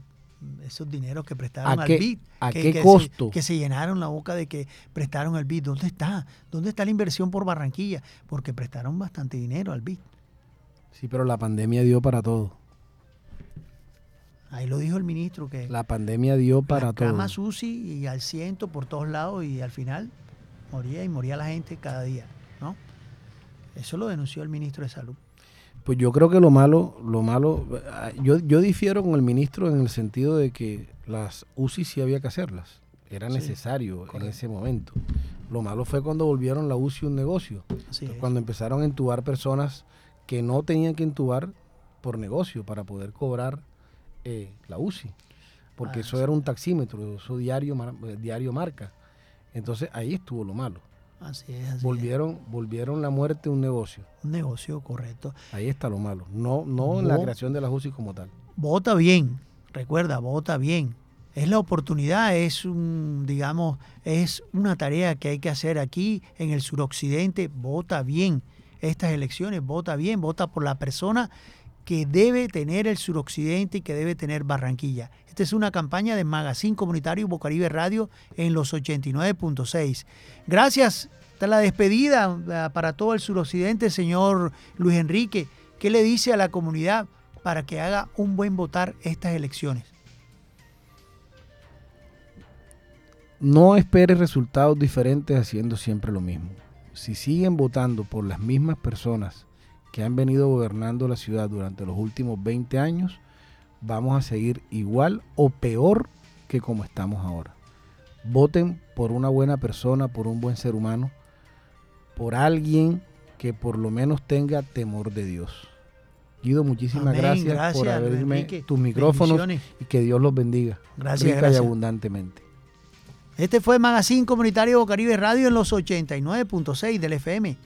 esos dineros que prestaron ¿A al qué- BID. a que, qué que se- costo? que se llenaron la boca de que prestaron al BID. ¿Dónde está? ¿Dónde está la inversión por Barranquilla? Porque prestaron bastante dinero al BID. Sí, pero la pandemia dio para todo. Ahí lo dijo el ministro que La pandemia dio para las todo. camas UCI y al ciento por todos lados y al final moría y moría la gente cada día, ¿no? Eso lo denunció el ministro de Salud. Pues yo creo que lo malo, lo malo, ah, yo, yo difiero con el ministro en el sentido de que las UCI sí había que hacerlas. Era Sí, necesario en ese momento. Lo malo fue cuando volvieron la UCI un negocio. Cuando empezaron a entubar personas que no tenían que entubar por negocio para poder cobrar eh, la UCI. Porque Ah, eso sí. era un taxímetro, eso diario, eh, diario marca. Entonces ahí estuvo lo malo. Así es, así es. Volvieron, volvieron la muerte un negocio. Un negocio correcto. Ahí está lo malo. No, no en la creación de las UCI como tal. Vota bien, recuerda, vota bien. Es la oportunidad, es un, digamos, es una tarea que hay que hacer aquí en el suroccidente. Vota bien estas elecciones, vota bien, vota por la persona que debe tener el suroccidente y que debe tener Barranquilla. Esta es una campaña de Magazine Comunitario Bocaribe Radio en los 89.6. Gracias. Esta es la despedida eh, para todo el suroccidente, señor Luis Enrique. ¿Qué le dice a la comunidad para que haga un buen votar estas elecciones? No espere resultados diferentes haciendo siempre lo mismo. Si siguen votando por las mismas personas que han venido gobernando la ciudad durante los últimos 20 años, vamos a seguir igual o peor que como estamos ahora. Voten por una buena persona, por un buen ser humano, por alguien que por lo menos tenga temor de Dios. Guido, muchísimas Amén. gracias, por Gracias, abrirme Enrique. tus micrófonos y que Dios los bendiga. Gracias, rica y abundantemente. Este fue Magazine Comunitario Bocaribe Radio en los 89.6 del FM.